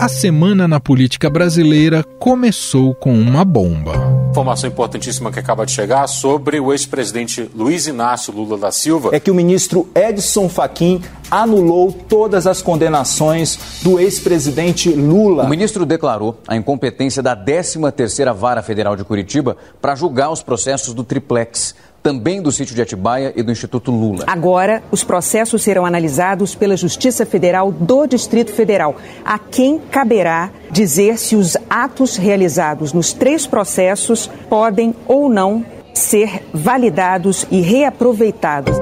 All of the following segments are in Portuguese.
a semana na política brasileira começou com uma bomba. Informação importantíssima que acaba de chegar sobre o ex-presidente Luiz Inácio Lula da Silva. É que o ministro Edson Fachin anulou todas as condenações do ex-presidente Lula. O ministro declarou a incompetência da 13ª Vara Federal de Curitiba para julgar os processos do triplex também do sítio de Atibaia e do Instituto Lula. Agora, os processos serão analisados pela Justiça Federal do Distrito Federal, a quem caberá dizer se os atos realizados nos três processos podem ou não ser validados e reaproveitados.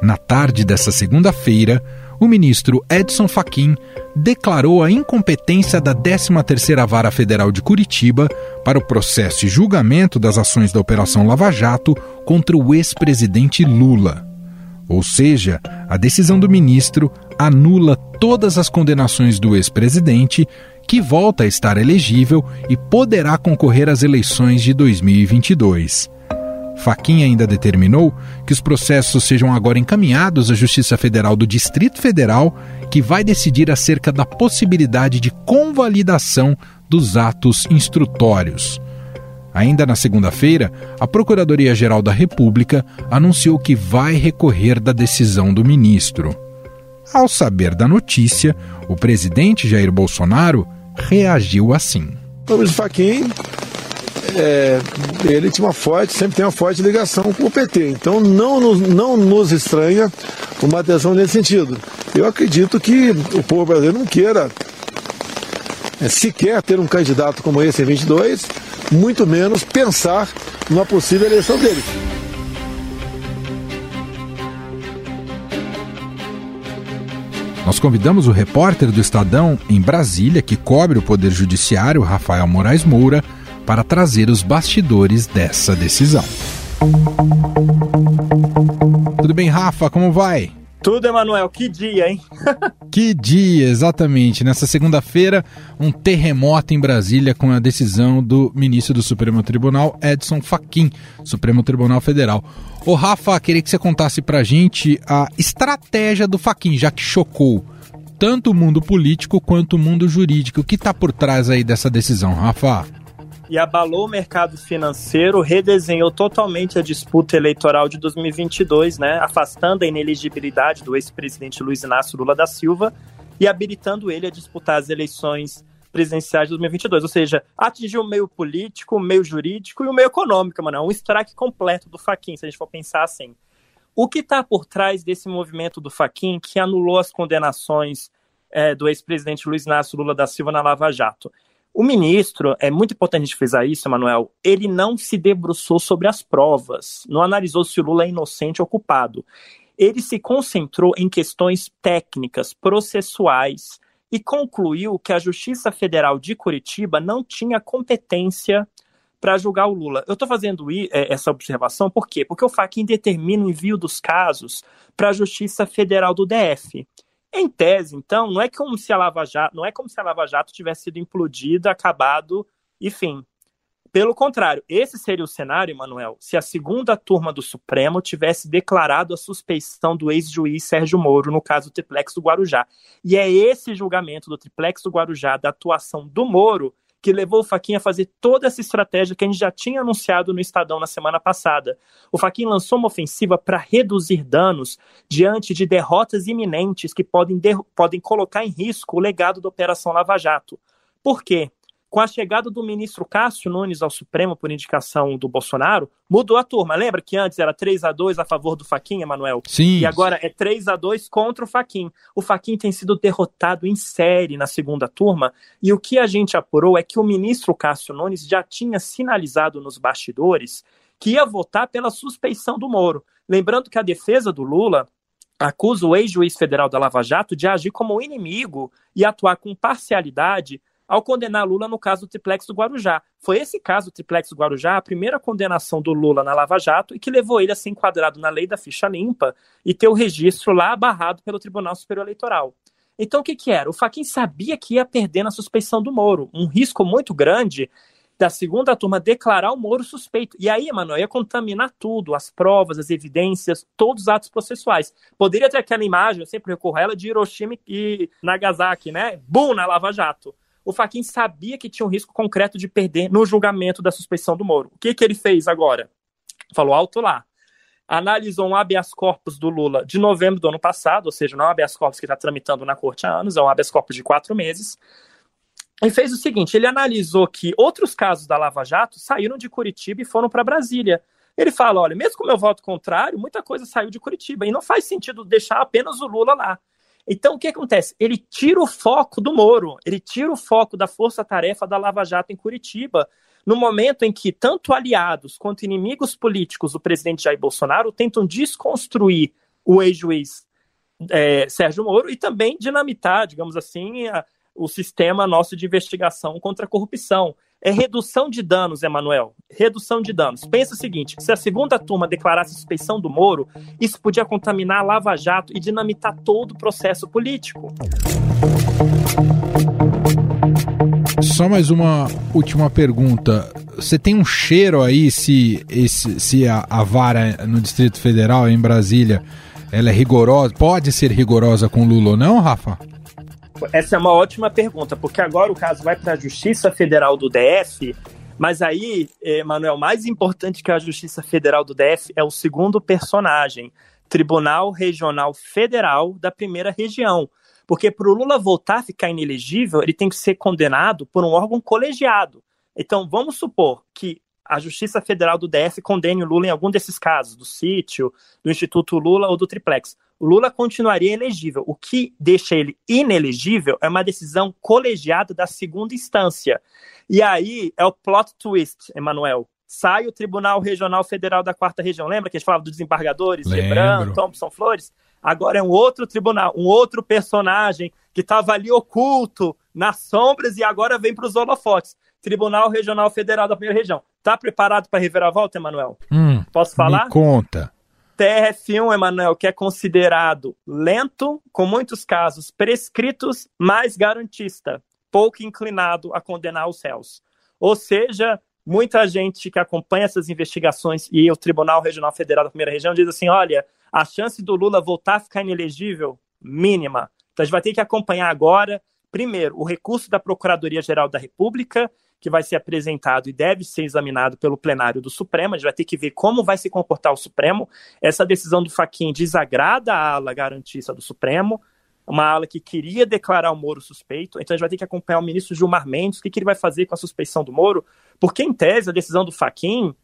Na tarde dessa segunda-feira, o ministro Edson Fachin declarou a incompetência da 13ª Vara Federal de Curitiba para o processo e julgamento das ações da Operação Lava Jato contra o ex-presidente Lula. Ou seja, a decisão do ministro anula todas as condenações do ex-presidente, que volta a estar elegível e poderá concorrer às eleições de 2022. Faquinha ainda determinou que os processos sejam agora encaminhados à Justiça Federal do Distrito Federal, que vai decidir acerca da possibilidade de convalidação dos atos instrutórios. Ainda na segunda-feira, a Procuradoria-Geral da República anunciou que vai recorrer da decisão do ministro. Ao saber da notícia, o presidente Jair Bolsonaro reagiu assim. Vamos, Faquinha é, ele tinha uma forte, sempre tem uma forte ligação com o PT. Então não nos, não nos estranha uma adesão nesse sentido. Eu acredito que o povo brasileiro não queira é, sequer ter um candidato como esse em 22, muito menos pensar numa possível eleição dele. Nós convidamos o repórter do Estadão em Brasília, que cobre o Poder Judiciário, Rafael Moraes Moura, para trazer os bastidores dessa decisão. Tudo bem, Rafa? Como vai? Tudo, Emanuel. Que dia, hein? que dia, exatamente. Nessa segunda-feira, um terremoto em Brasília com a decisão do ministro do Supremo Tribunal, Edson Fachin, Supremo Tribunal Federal. Ô, Rafa, queria que você contasse pra gente a estratégia do Fachin, já que chocou tanto o mundo político quanto o mundo jurídico. O que está por trás aí dessa decisão, Rafa? E abalou o mercado financeiro, redesenhou totalmente a disputa eleitoral de 2022, né, afastando a ineligibilidade do ex-presidente Luiz Inácio Lula da Silva e habilitando ele a disputar as eleições presidenciais de 2022, ou seja, atingiu o meio político, o meio jurídico e o meio econômico, mano, um strike completo do Faquin, se a gente for pensar assim. O que está por trás desse movimento do Faquin que anulou as condenações é, do ex-presidente Luiz Inácio Lula da Silva na Lava Jato? O ministro, é muito importante a gente frisar isso, Manuel, ele não se debruçou sobre as provas, não analisou se o Lula é inocente ou culpado. Ele se concentrou em questões técnicas, processuais, e concluiu que a Justiça Federal de Curitiba não tinha competência para julgar o Lula. Eu estou fazendo é, essa observação por quê? Porque o Fachin determina o envio dos casos para a Justiça Federal do DF. Em tese, então, não é como se a Lava Jato, não é como se a Lava Jato tivesse sido implodida, acabado, enfim. Pelo contrário, esse seria o cenário, Manuel, se a segunda turma do Supremo tivesse declarado a suspeição do ex-juiz Sérgio Moro no caso do Triplex do Guarujá. E é esse julgamento do Triplex do Guarujá, da atuação do Moro, que levou o Faquinha a fazer toda essa estratégia que a gente já tinha anunciado no Estadão na semana passada. O Faquinha lançou uma ofensiva para reduzir danos diante de derrotas iminentes que podem, podem colocar em risco o legado da Operação Lava Jato. Por quê? Com a chegada do ministro Cássio Nunes ao Supremo por indicação do Bolsonaro, mudou a turma. Lembra que antes era 3 a 2 a favor do Faquin, Emanuel? Sim. E agora é 3 a 2 contra o Faquin. O Faquin tem sido derrotado em série na segunda turma, e o que a gente apurou é que o ministro Cássio Nunes já tinha sinalizado nos bastidores que ia votar pela suspeição do Moro. Lembrando que a defesa do Lula acusa o ex-juiz federal da Lava Jato de agir como inimigo e atuar com parcialidade ao condenar Lula no caso do triplex do Guarujá. Foi esse caso, o triplex do Guarujá, a primeira condenação do Lula na Lava Jato e que levou ele a ser enquadrado na lei da ficha limpa e ter o registro lá barrado pelo Tribunal Superior Eleitoral. Então, o que, que era? O Faquin sabia que ia perder na suspeição do Moro, um risco muito grande da segunda turma declarar o Moro suspeito. E aí, Emanuel, ia contaminar tudo, as provas, as evidências, todos os atos processuais. Poderia ter aquela imagem, eu sempre recorro a ela, de Hiroshima e Nagasaki, né? Bum, na Lava Jato. O Faquin sabia que tinha um risco concreto de perder no julgamento da suspeição do Moro. O que, que ele fez agora? Falou alto lá. Analisou um habeas corpus do Lula de novembro do ano passado, ou seja, não é um habeas corpus que está tramitando na corte há anos, é um habeas corpus de quatro meses e fez o seguinte: ele analisou que outros casos da Lava Jato saíram de Curitiba e foram para Brasília. Ele fala: olha, mesmo com o meu voto contrário, muita coisa saiu de Curitiba e não faz sentido deixar apenas o Lula lá. Então, o que acontece? Ele tira o foco do Moro, ele tira o foco da força-tarefa da Lava Jato em Curitiba, no momento em que tanto aliados quanto inimigos políticos do presidente Jair Bolsonaro tentam desconstruir o ex-juiz é, Sérgio Moro e também dinamitar, digamos assim, a, o sistema nosso de investigação contra a corrupção. É redução de danos, Emanuel. Redução de danos. Pensa o seguinte: se a segunda turma declarasse suspeição do Moro, isso podia contaminar a Lava Jato e dinamitar todo o processo político. Só mais uma última pergunta. Você tem um cheiro aí se, esse, se a, a vara no Distrito Federal, em Brasília, ela é rigorosa, pode ser rigorosa com Lula ou não, Rafa? Essa é uma ótima pergunta, porque agora o caso vai para a Justiça Federal do DF, mas aí, Manuel, mais importante que a Justiça Federal do DF é o segundo personagem, Tribunal Regional Federal da Primeira Região. Porque para o Lula voltar a ficar inelegível, ele tem que ser condenado por um órgão colegiado. Então, vamos supor que a Justiça Federal do DF condene o Lula em algum desses casos, do sítio, do Instituto Lula ou do Triplex o Lula continuaria elegível. O que deixa ele inelegível é uma decisão colegiada da segunda instância. E aí é o plot twist, Emanuel. Sai o Tribunal Regional Federal da Quarta Região. Lembra que a gente falava dos desembargadores, Lebran, Thompson Flores? Agora é um outro tribunal, um outro personagem que estava ali oculto, nas sombras, e agora vem para os holofotes. Tribunal Regional Federal da Primeira Região. Tá preparado para a volta, Emanuel? Hum, Posso falar? Me conta. TRF1, Emanuel, que é considerado lento, com muitos casos prescritos, mas garantista, pouco inclinado a condenar os réus. Ou seja, muita gente que acompanha essas investigações e o Tribunal Regional Federal da Primeira Região diz assim: olha, a chance do Lula voltar a ficar inelegível, mínima. Então a gente vai ter que acompanhar agora, primeiro, o recurso da Procuradoria-Geral da República que vai ser apresentado e deve ser examinado pelo plenário do Supremo. A gente vai ter que ver como vai se comportar o Supremo. Essa decisão do Faquin desagrada a ala garantista do Supremo, uma ala que queria declarar o Moro suspeito. Então a gente vai ter que acompanhar o ministro Gilmar Mendes, o que, que ele vai fazer com a suspeição do Moro, porque em tese a decisão do Faquin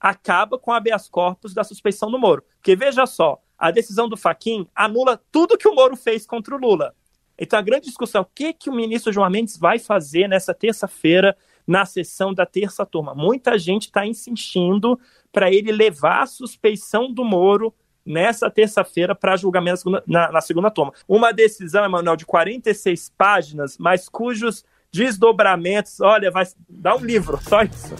acaba com a habeas corpus da suspeição do Moro. Porque veja só, a decisão do Faquin anula tudo que o Moro fez contra o Lula. Então a grande discussão é o que, que o ministro João Mendes vai fazer nessa terça-feira na sessão da terça turma. Muita gente está insistindo para ele levar a suspeição do Moro nessa terça-feira para julgamento na, na, na, segunda turma. Uma decisão, Emanuel, de 46 páginas, mas cujos desdobramentos, olha, vai dar um livro, só isso.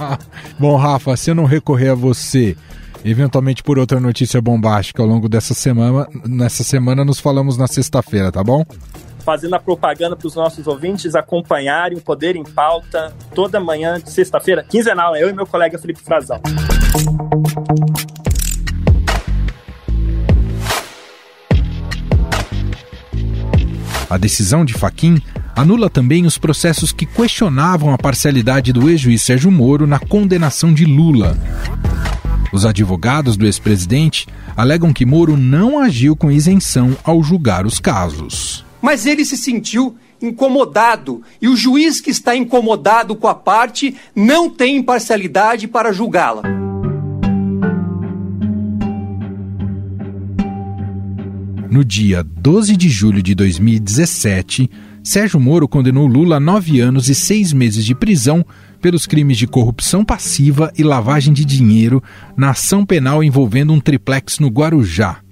Bom, Rafa, se eu não recorrer a você, eventualmente por outra notícia bombástica ao longo dessa semana, nessa semana nos falamos na sexta-feira, tá bom? Fazendo a propaganda para os nossos ouvintes acompanharem o Poder em Pauta toda manhã de sexta-feira, quinzenal, né? eu e meu colega Felipe Frazão. A decisão de Faquim anula também os processos que questionavam a parcialidade do ex-juiz Sérgio Moro na condenação de Lula. Os advogados do ex-presidente alegam que Moro não agiu com isenção ao julgar os casos mas ele se sentiu incomodado e o juiz que está incomodado com a parte não tem imparcialidade para julgá-la. No dia 12 de julho de 2017, Sérgio Moro condenou Lula a nove anos e seis meses de prisão pelos crimes de corrupção passiva e lavagem de dinheiro na ação penal envolvendo um triplex no Guarujá.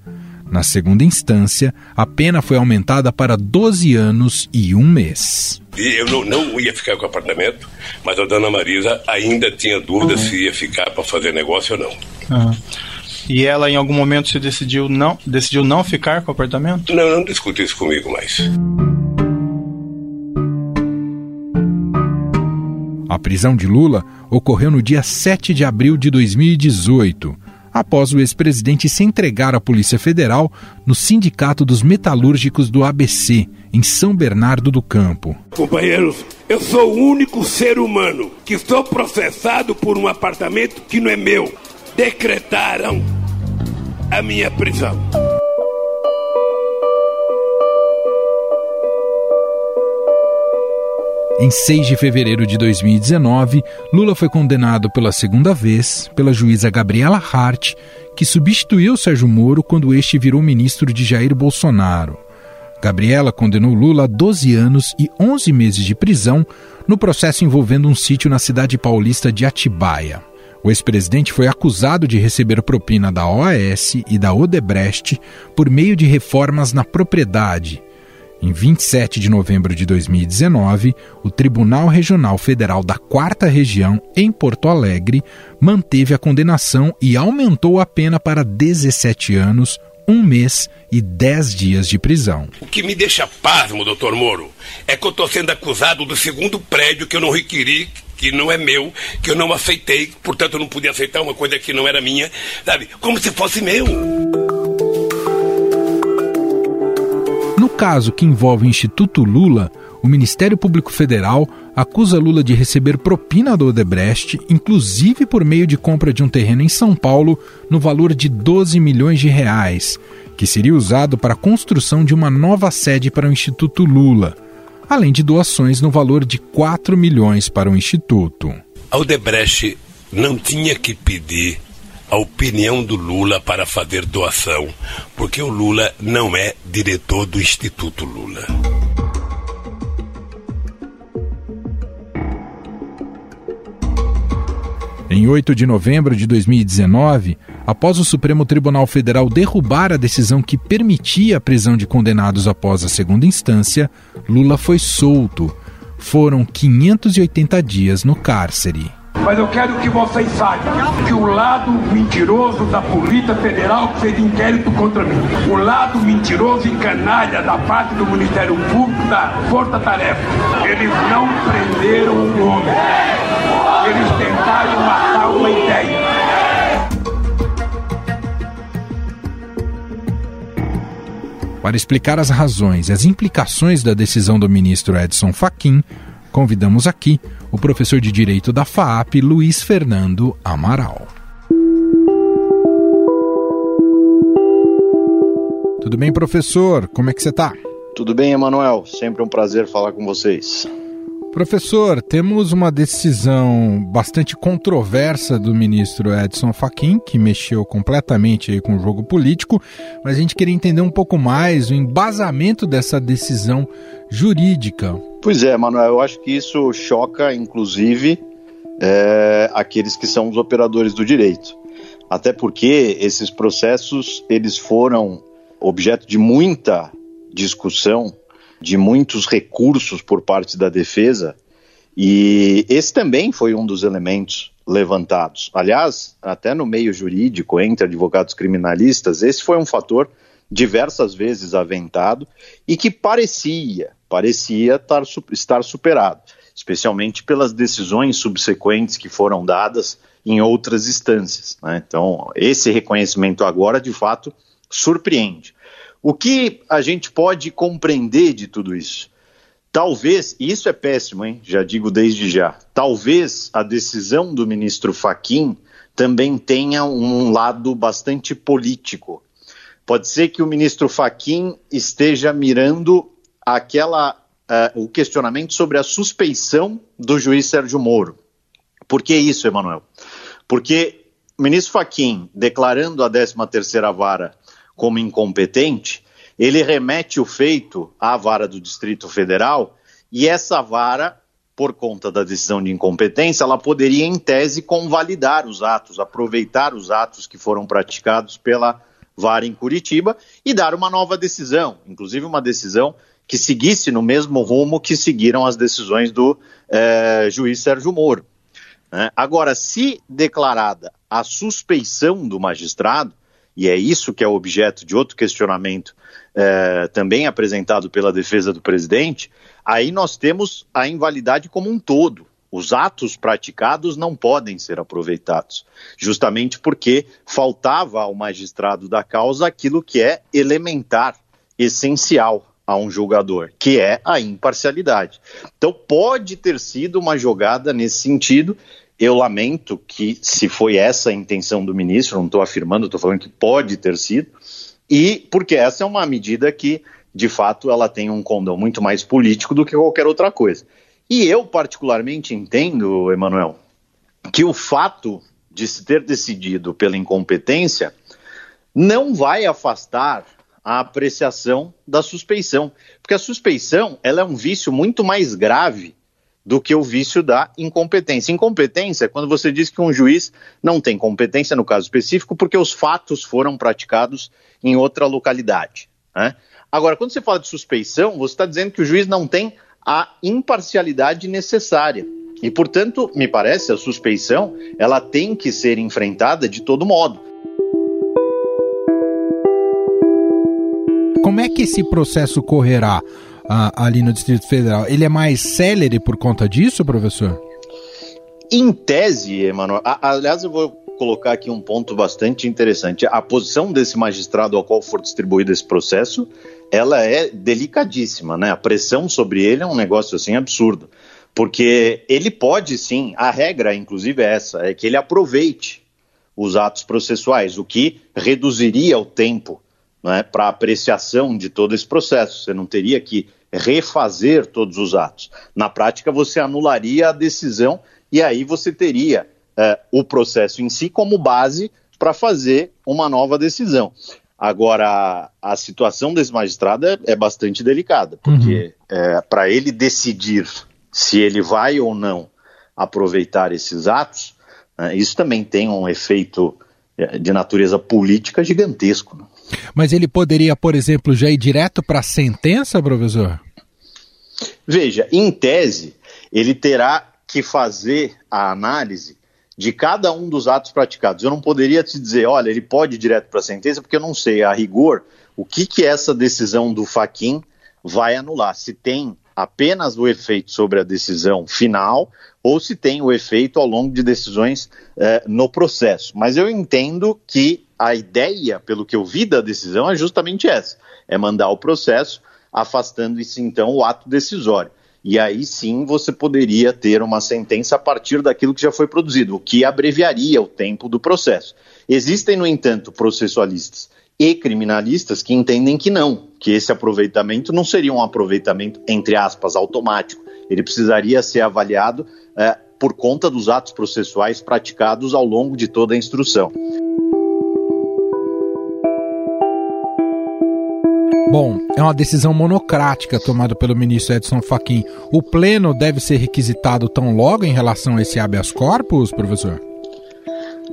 Na segunda instância, a pena foi aumentada para 12 anos e um mês. Eu não, não ia ficar com o apartamento, mas a dona Marisa ainda tinha dúvida uhum. se ia ficar para fazer negócio ou não. Uhum. E ela em algum momento se decidiu não, decidiu não ficar com o apartamento? Não, não discute isso comigo mais. prisão de Lula ocorreu no dia 7 de abril de 2018, após o ex-presidente se entregar à Polícia Federal no Sindicato dos Metalúrgicos do ABC, em São Bernardo do Campo. Companheiros, eu sou o único ser humano que sou processado por um apartamento que não é meu. Decretaram a minha prisão. Em 6 de fevereiro de 2019, Lula foi condenado pela segunda vez pela juíza Gabriela Hart, que substituiu Sérgio Moro quando este virou ministro de Jair Bolsonaro. Gabriela condenou Lula a 12 anos e 11 meses de prisão no processo envolvendo um sítio na cidade paulista de Atibaia. O ex-presidente foi acusado de receber propina da OAS e da Odebrecht por meio de reformas na propriedade em 27 de novembro de 2019, o Tribunal Regional Federal da Quarta Região, em Porto Alegre, manteve a condenação e aumentou a pena para 17 anos, um mês e 10 dias de prisão. O que me deixa pasmo, doutor Moro, é que eu estou sendo acusado do segundo prédio que eu não requeri que não é meu, que eu não aceitei, portanto eu não podia aceitar uma coisa que não era minha, sabe? Como se fosse meu. Caso que envolve o Instituto Lula, o Ministério Público Federal acusa Lula de receber propina do Odebrecht, inclusive por meio de compra de um terreno em São Paulo no valor de 12 milhões de reais, que seria usado para a construção de uma nova sede para o Instituto Lula, além de doações no valor de 4 milhões para o Instituto. A Odebrecht não tinha que pedir a opinião do Lula para fazer doação, porque o Lula não é diretor do Instituto Lula. Em 8 de novembro de 2019, após o Supremo Tribunal Federal derrubar a decisão que permitia a prisão de condenados após a segunda instância, Lula foi solto. Foram 580 dias no cárcere. Mas eu quero que vocês saibam que o lado mentiroso da Polícia Federal fez inquérito contra mim. O lado mentiroso e canalha da parte do Ministério Público da Força Tarefa. Eles não prenderam um homem. Eles tentaram matar uma ideia. Para explicar as razões e as implicações da decisão do ministro Edson Fachin, convidamos aqui o professor de Direito da FAAP, Luiz Fernando Amaral. Tudo bem, professor? Como é que você está? Tudo bem, Emanuel. Sempre um prazer falar com vocês. Professor, temos uma decisão bastante controversa do ministro Edson Fachin, que mexeu completamente aí com o jogo político, mas a gente queria entender um pouco mais o embasamento dessa decisão jurídica. Pois é, Manuel, eu acho que isso choca, inclusive, é, aqueles que são os operadores do direito. Até porque esses processos eles foram objeto de muita discussão de muitos recursos por parte da defesa, e esse também foi um dos elementos levantados. Aliás, até no meio jurídico, entre advogados criminalistas, esse foi um fator diversas vezes aventado e que parecia, parecia estar superado, especialmente pelas decisões subsequentes que foram dadas em outras instâncias. Né? Então, esse reconhecimento agora, de fato, surpreende. O que a gente pode compreender de tudo isso? Talvez, e isso é péssimo, hein? Já digo desde já. Talvez a decisão do ministro Faquim também tenha um lado bastante político. Pode ser que o ministro Faquim esteja mirando aquela uh, o questionamento sobre a suspeição do juiz Sérgio Moro. Por que isso, Emanuel? Porque o ministro Faquim, declarando a 13ª vara como incompetente, ele remete o feito à vara do Distrito Federal e essa vara, por conta da decisão de incompetência, ela poderia, em tese, convalidar os atos, aproveitar os atos que foram praticados pela vara em Curitiba e dar uma nova decisão, inclusive uma decisão que seguisse no mesmo rumo que seguiram as decisões do eh, juiz Sérgio Moro. Né? Agora, se declarada a suspeição do magistrado, e é isso que é objeto de outro questionamento é, também apresentado pela defesa do presidente, aí nós temos a invalidade como um todo. Os atos praticados não podem ser aproveitados, justamente porque faltava ao magistrado da causa aquilo que é elementar, essencial a um julgador, que é a imparcialidade. Então pode ter sido uma jogada nesse sentido. Eu lamento que, se foi essa a intenção do ministro, não estou afirmando, estou falando que pode ter sido, e porque essa é uma medida que, de fato, ela tem um condão muito mais político do que qualquer outra coisa. E eu, particularmente, entendo, Emanuel, que o fato de se ter decidido pela incompetência não vai afastar a apreciação da suspeição, porque a suspeição ela é um vício muito mais grave do que o vício da incompetência. Incompetência é quando você diz que um juiz não tem competência no caso específico porque os fatos foram praticados em outra localidade. Né? Agora, quando você fala de suspeição, você está dizendo que o juiz não tem a imparcialidade necessária. E, portanto, me parece, a suspeição ela tem que ser enfrentada de todo modo. Como é que esse processo correrá uh, ali no Distrito Federal? Ele é mais célere por conta disso, professor? Em tese, Emanuel, aliás, eu vou colocar aqui um ponto bastante interessante. A posição desse magistrado ao qual for distribuído esse processo, ela é delicadíssima, né? A pressão sobre ele é um negócio assim absurdo. Porque ele pode sim, a regra inclusive é essa, é que ele aproveite os atos processuais, o que reduziria o tempo né, para apreciação de todo esse processo. Você não teria que refazer todos os atos. Na prática, você anularia a decisão e aí você teria é, o processo em si como base para fazer uma nova decisão. Agora, a situação desse magistrado é, é bastante delicada, porque uhum. é, para ele decidir se ele vai ou não aproveitar esses atos, é, isso também tem um efeito é, de natureza política gigantesco. Né? Mas ele poderia, por exemplo, já ir direto para a sentença, professor? Veja, em tese, ele terá que fazer a análise de cada um dos atos praticados. Eu não poderia te dizer, olha, ele pode ir direto para a sentença, porque eu não sei, a rigor, o que, que essa decisão do Faquin vai anular. Se tem apenas o efeito sobre a decisão final ou se tem o efeito ao longo de decisões eh, no processo. Mas eu entendo que a ideia, pelo que eu vi da decisão, é justamente essa: é mandar o processo, afastando-se então o ato decisório. E aí sim você poderia ter uma sentença a partir daquilo que já foi produzido, o que abreviaria o tempo do processo. Existem, no entanto, processualistas e criminalistas que entendem que não, que esse aproveitamento não seria um aproveitamento, entre aspas, automático. Ele precisaria ser avaliado é, por conta dos atos processuais praticados ao longo de toda a instrução. Bom, é uma decisão monocrática tomada pelo ministro Edson Fachin. O pleno deve ser requisitado tão logo em relação a esse habeas corpus, professor?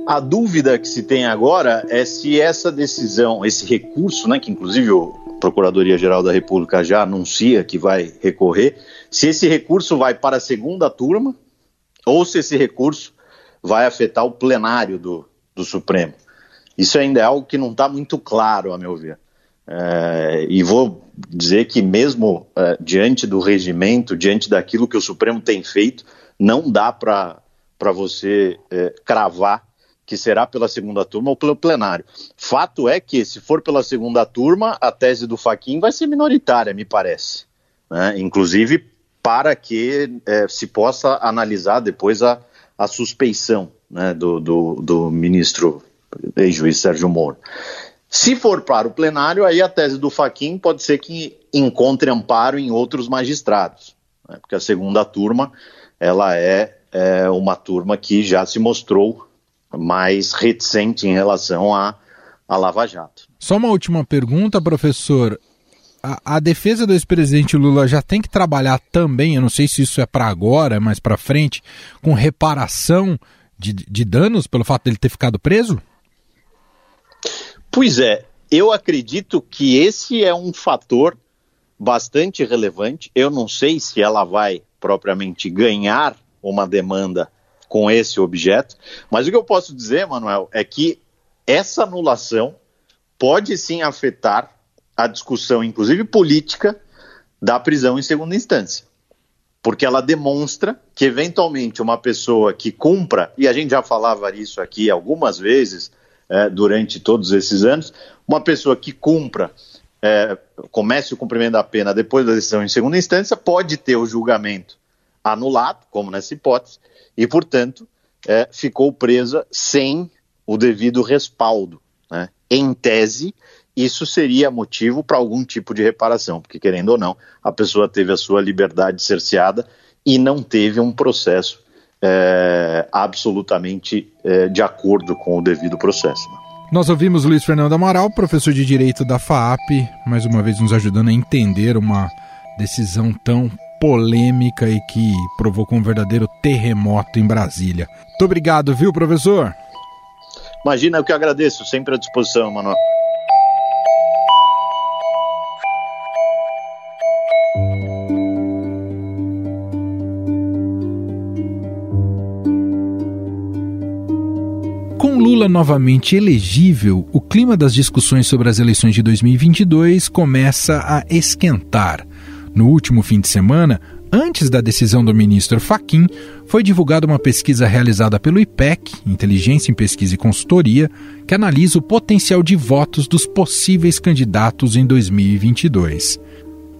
A dúvida que se tem agora é se essa decisão, esse recurso, né, que inclusive o Procuradoria-Geral da República já anuncia que vai recorrer, se esse recurso vai para a segunda turma ou se esse recurso vai afetar o plenário do, do Supremo. Isso ainda é algo que não está muito claro, a meu ver. É, e vou dizer que, mesmo é, diante do regimento, diante daquilo que o Supremo tem feito, não dá para você é, cravar que será pela segunda turma ou pelo plenário. Fato é que, se for pela segunda turma, a tese do Faquin vai ser minoritária, me parece. Né? Inclusive para que se possa analisar depois a, a suspeição né, do, do, do ministro ex-juiz Sérgio Moro. Se for para o plenário, aí a tese do Faquin pode ser que encontre amparo em outros magistrados, né? porque a segunda turma ela é, é, uma turma que já se mostrou mais reticente em relação à, à Lava Jato. Só uma última pergunta, professor. A, a defesa do ex-presidente Lula já tem que trabalhar também, eu não sei se isso é para agora, mas para frente, com reparação de, de danos pelo fato dele ter ficado preso? Pois é, eu acredito que esse é um fator bastante relevante. Eu não sei se ela vai propriamente ganhar uma demanda com esse objeto, mas o que eu posso dizer, Manuel, é que essa anulação pode sim afetar a discussão, inclusive política, da prisão em segunda instância. porque ela demonstra que, eventualmente, uma pessoa que cumpra, e a gente já falava isso aqui algumas vezes é, durante todos esses anos, uma pessoa que cumpra, é, comece o cumprimento da pena depois da decisão em segunda instância, pode ter o julgamento anulado, como nessa hipótese, e, portanto, é, ficou presa sem o devido respaldo. Né? Em tese, isso seria motivo para algum tipo de reparação, porque, querendo ou não, a pessoa teve a sua liberdade cerceada e não teve um processo é, absolutamente é, de acordo com o devido processo. Nós ouvimos Luiz Fernando Amaral, professor de Direito da FAAP, mais uma vez nos ajudando a entender uma decisão tão polêmica e que provocou um verdadeiro terremoto em Brasília. Muito obrigado, viu, professor? Imagina, eu que agradeço, sempre à disposição, Manuel. Lula novamente elegível, o clima das discussões sobre as eleições de 2022 começa a esquentar. No último fim de semana, antes da decisão do ministro Faquim, foi divulgada uma pesquisa realizada pelo IPEC, Inteligência em Pesquisa e Consultoria, que analisa o potencial de votos dos possíveis candidatos em 2022.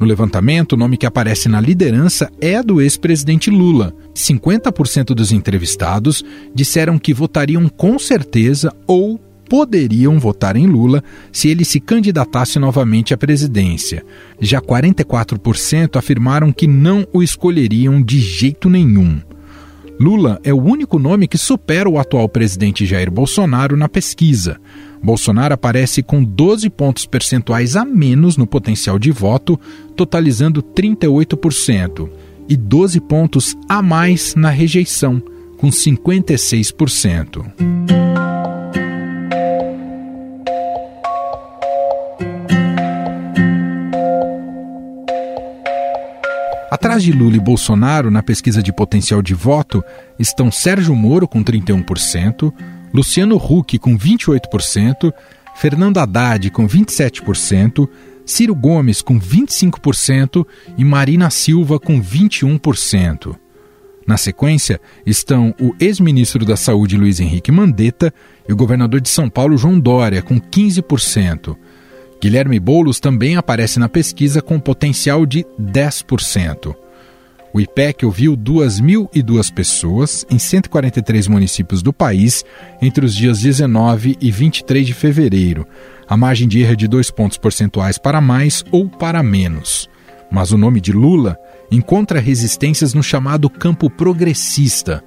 No levantamento, o nome que aparece na liderança é a do ex-presidente Lula. 50% dos entrevistados disseram que votariam com certeza ou poderiam votar em Lula se ele se candidatasse novamente à presidência. Já 44% afirmaram que não o escolheriam de jeito nenhum. Lula é o único nome que supera o atual presidente Jair Bolsonaro na pesquisa. Bolsonaro aparece com 12 pontos percentuais a menos no potencial de voto, totalizando 38%, e 12 pontos a mais na rejeição, com 56%. Atrás de Lula e Bolsonaro, na pesquisa de potencial de voto, estão Sérgio Moro com 31%, Luciano Huck com 28%, Fernando Haddad com 27%, Ciro Gomes com 25% e Marina Silva com 21%. Na sequência estão o ex-ministro da Saúde Luiz Henrique Mandetta e o governador de São Paulo João Dória com 15%. Guilherme Boulos também aparece na pesquisa com potencial de 10%. O IPEC ouviu 2.002 pessoas em 143 municípios do país entre os dias 19 e 23 de fevereiro. A margem de erro é de dois pontos percentuais para mais ou para menos. Mas o nome de Lula encontra resistências no chamado campo progressista.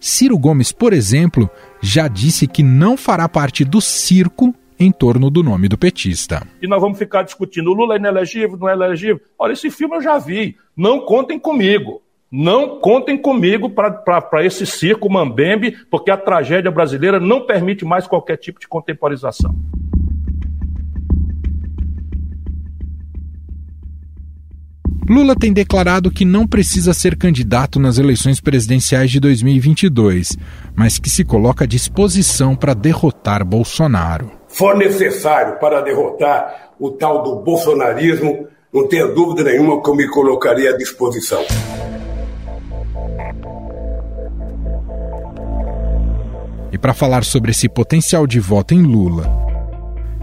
Ciro Gomes, por exemplo, já disse que não fará parte do circo em torno do nome do petista. E nós vamos ficar discutindo: o Lula é inelegível, não é elegível? Olha, esse filme eu já vi. Não contem comigo. Não contem comigo para esse circo mambembe, porque a tragédia brasileira não permite mais qualquer tipo de contemporização. Lula tem declarado que não precisa ser candidato nas eleições presidenciais de 2022, mas que se coloca à disposição para derrotar Bolsonaro for necessário para derrotar o tal do bolsonarismo, não tenha dúvida nenhuma que eu me colocaria à disposição. E para falar sobre esse potencial de voto em Lula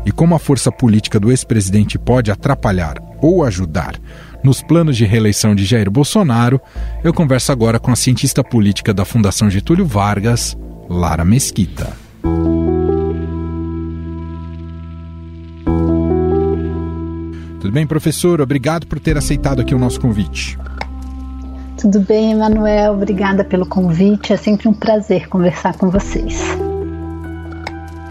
e como a força política do ex-presidente pode atrapalhar ou ajudar nos planos de reeleição de Jair Bolsonaro, eu converso agora com a cientista política da Fundação Getúlio Vargas, Lara Mesquita. Tudo bem, professor? Obrigado por ter aceitado aqui o nosso convite. Tudo bem, Emanuel. Obrigada pelo convite. É sempre um prazer conversar com vocês.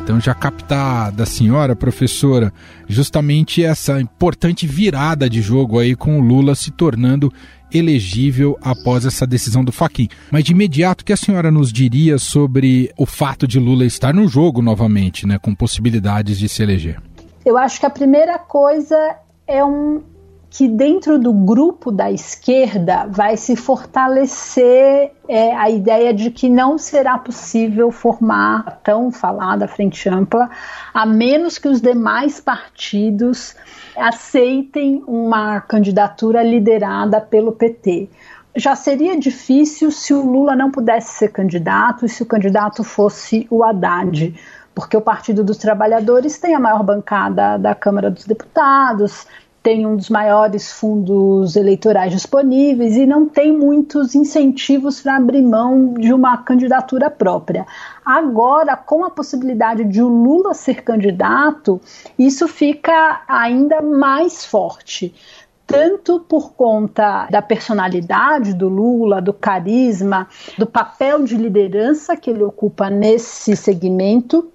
Então, já captar da senhora, professora, justamente essa importante virada de jogo aí com o Lula se tornando elegível após essa decisão do Faquin. Mas de imediato, o que a senhora nos diria sobre o fato de Lula estar no jogo novamente, né, com possibilidades de se eleger? Eu acho que a primeira coisa é um que dentro do grupo da esquerda vai se fortalecer é, a ideia de que não será possível formar a tão falada frente ampla, a menos que os demais partidos aceitem uma candidatura liderada pelo PT. já seria difícil se o Lula não pudesse ser candidato e se o candidato fosse o Haddad, porque o Partido dos Trabalhadores tem a maior bancada da Câmara dos Deputados, tem um dos maiores fundos eleitorais disponíveis e não tem muitos incentivos para abrir mão de uma candidatura própria. Agora, com a possibilidade de o Lula ser candidato, isso fica ainda mais forte tanto por conta da personalidade do Lula, do carisma, do papel de liderança que ele ocupa nesse segmento,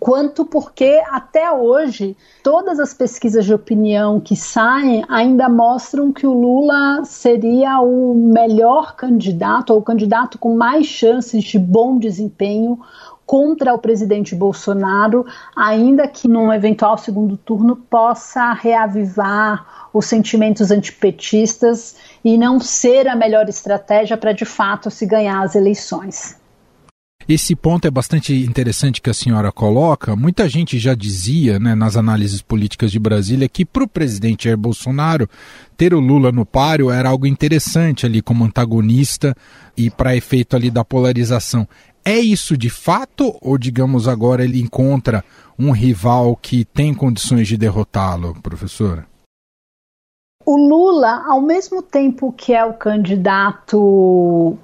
quanto porque até hoje todas as pesquisas de opinião que saem ainda mostram que o Lula seria o melhor candidato ou o candidato com mais chances de bom desempenho contra o presidente Bolsonaro, ainda que num eventual segundo turno possa reavivar os sentimentos antipetistas e não ser a melhor estratégia para de fato se ganhar as eleições. Esse ponto é bastante interessante que a senhora coloca. Muita gente já dizia, né, nas análises políticas de Brasília, que para o presidente Jair Bolsonaro ter o Lula no páreo era algo interessante ali como antagonista e para efeito ali da polarização. É isso de fato ou, digamos, agora ele encontra um rival que tem condições de derrotá-lo, professora? O Lula, ao mesmo tempo que é o candidato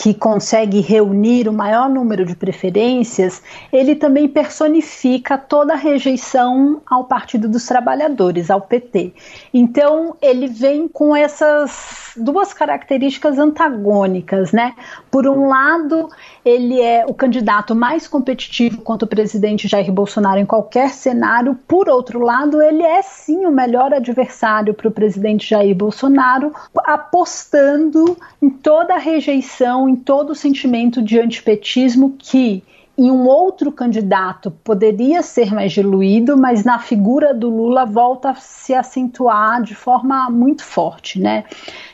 que consegue reunir o maior número de preferências, ele também personifica toda a rejeição ao Partido dos Trabalhadores, ao PT. Então, ele vem com essas duas características antagônicas, né? Por um lado, ele é o candidato mais competitivo contra o presidente Jair Bolsonaro em qualquer cenário. Por outro lado, ele é sim o melhor adversário para o presidente Jair Bolsonaro, apostando em toda a rejeição em todo o sentimento de antipetismo que em um outro candidato poderia ser mais diluído, mas na figura do Lula volta a se acentuar de forma muito forte, né?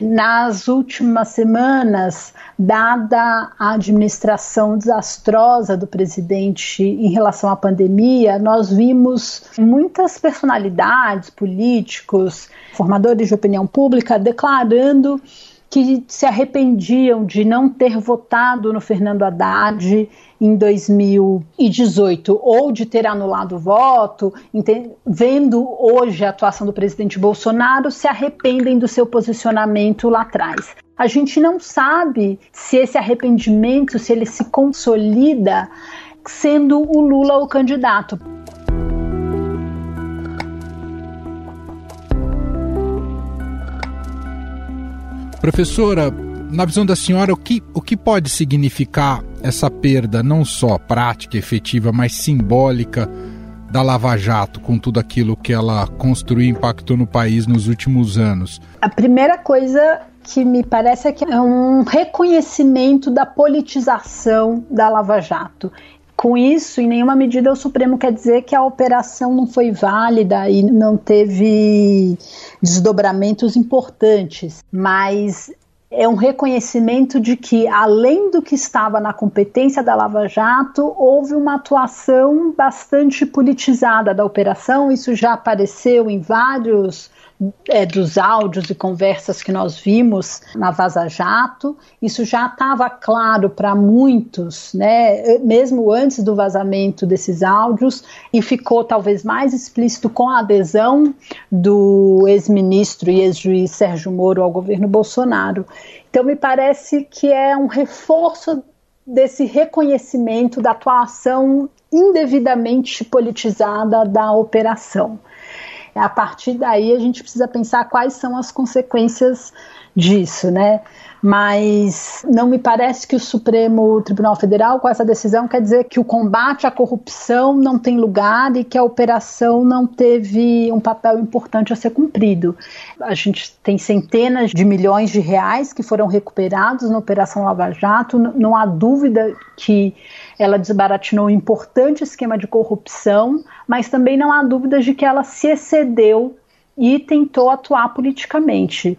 Nas últimas semanas, dada a administração desastrosa do presidente em relação à pandemia, nós vimos muitas personalidades, políticos, formadores de opinião pública declarando que se arrependiam de não ter votado no Fernando Haddad em 2018 ou de ter anulado o voto, vendo hoje a atuação do presidente Bolsonaro, se arrependem do seu posicionamento lá atrás. A gente não sabe se esse arrependimento, se ele se consolida sendo o Lula o candidato. Professora, na visão da senhora, o que, o que pode significar essa perda, não só prática, efetiva, mas simbólica da Lava Jato, com tudo aquilo que ela construiu e impactou no país nos últimos anos? A primeira coisa que me parece é que é um reconhecimento da politização da Lava Jato. Com isso, em nenhuma medida o Supremo quer dizer que a operação não foi válida e não teve desdobramentos importantes, mas é um reconhecimento de que, além do que estava na competência da Lava Jato, houve uma atuação bastante politizada da operação. Isso já apareceu em vários é, dos áudios e conversas que nós vimos na Vaza Jato, isso já estava claro para muitos, né, mesmo antes do vazamento desses áudios, e ficou talvez mais explícito com a adesão do ex-ministro e ex-juiz Sérgio Moro ao governo Bolsonaro. Então, me parece que é um reforço desse reconhecimento da atuação indevidamente politizada da operação. A partir daí a gente precisa pensar quais são as consequências disso, né? Mas não me parece que o Supremo Tribunal Federal, com essa decisão, quer dizer que o combate à corrupção não tem lugar e que a operação não teve um papel importante a ser cumprido. A gente tem centenas de milhões de reais que foram recuperados na Operação Lava Jato, não há dúvida que ela desbaratinou um importante esquema de corrupção, mas também não há dúvidas de que ela se excedeu e tentou atuar politicamente.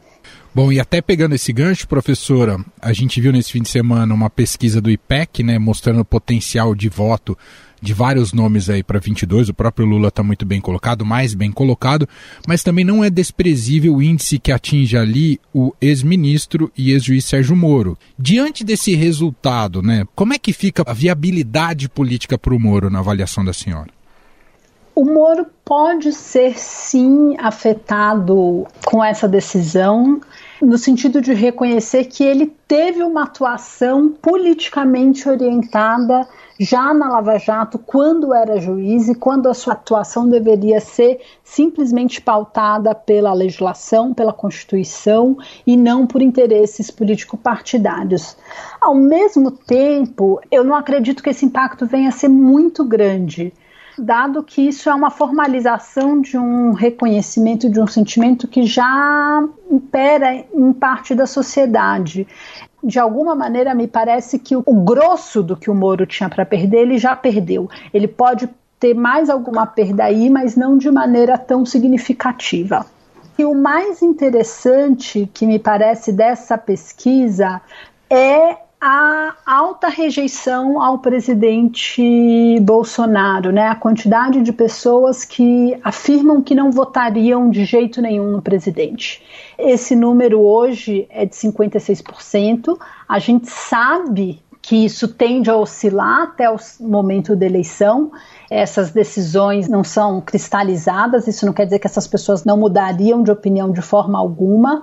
Bom, e até pegando esse gancho, professora, a gente viu nesse fim de semana uma pesquisa do IPEC, né, mostrando o potencial de voto de vários nomes aí para 22. O próprio Lula está muito bem colocado, mais bem colocado, mas também não é desprezível o índice que atinge ali o ex-ministro e ex-juiz Sérgio Moro. Diante desse resultado, né, como é que fica a viabilidade política para o Moro na avaliação da senhora? O Moro pode ser sim afetado com essa decisão, no sentido de reconhecer que ele teve uma atuação politicamente orientada já na Lava Jato, quando era juiz e quando a sua atuação deveria ser simplesmente pautada pela legislação, pela Constituição e não por interesses político-partidários. Ao mesmo tempo, eu não acredito que esse impacto venha a ser muito grande dado que isso é uma formalização de um reconhecimento de um sentimento que já impera em parte da sociedade de alguma maneira, me parece que o, grosso do que o Moro tinha para perder, ele já perdeu. Ele pode ter mais alguma perda aí, mas não de maneira tão significativa. E o mais interessante que me parece dessa pesquisa é a alta rejeição ao presidente Bolsonaro, né? A quantidade de pessoas que afirmam que não votariam de jeito nenhum no presidente. Esse número hoje é de 56%. A gente sabe que isso tende a oscilar até o momento da eleição. Essas decisões não são cristalizadas, isso não quer dizer que essas pessoas não mudariam de opinião de forma alguma,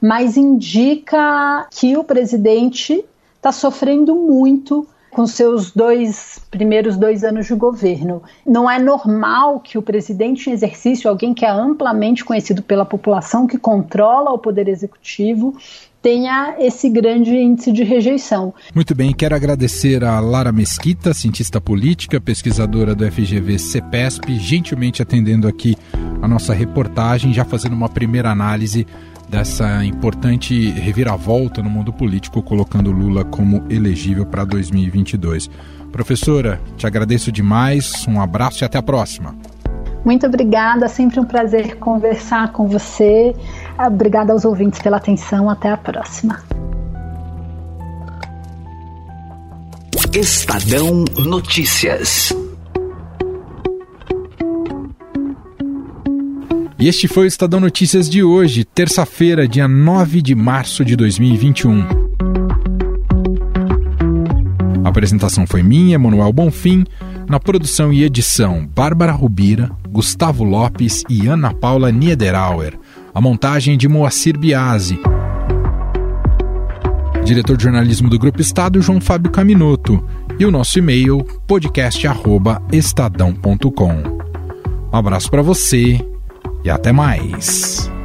mas indica que o presidente está sofrendo muito com seus dois primeiros dois anos de governo. Não é normal que o presidente em exercício, alguém que é amplamente conhecido pela população, que controla o poder executivo, tenha esse grande índice de rejeição. Muito bem, quero agradecer a Lara Mesquita, cientista política, pesquisadora do FGV CEPESP, gentilmente atendendo aqui a nossa reportagem, já fazendo uma primeira análise dessa importante reviravolta no mundo político, colocando Lula como elegível para 2022. Professora, te agradeço demais, um abraço e até a próxima. Muito obrigada, sempre um prazer conversar com você. Obrigada aos ouvintes pela atenção, até a próxima. Estadão Notícias. E este foi o Estadão Notícias de hoje, terça-feira, dia 9 de março de 2021. A apresentação foi minha, Manuel Bonfim, na produção e edição Bárbara Rubira, Gustavo Lopes e Ana Paula Niederauer. A montagem de Moacir Biasi. Diretor de jornalismo do Grupo Estado, João Fábio Caminoto. E o nosso e-mail, podcast.estadão.com. Um abraço para você e até mais.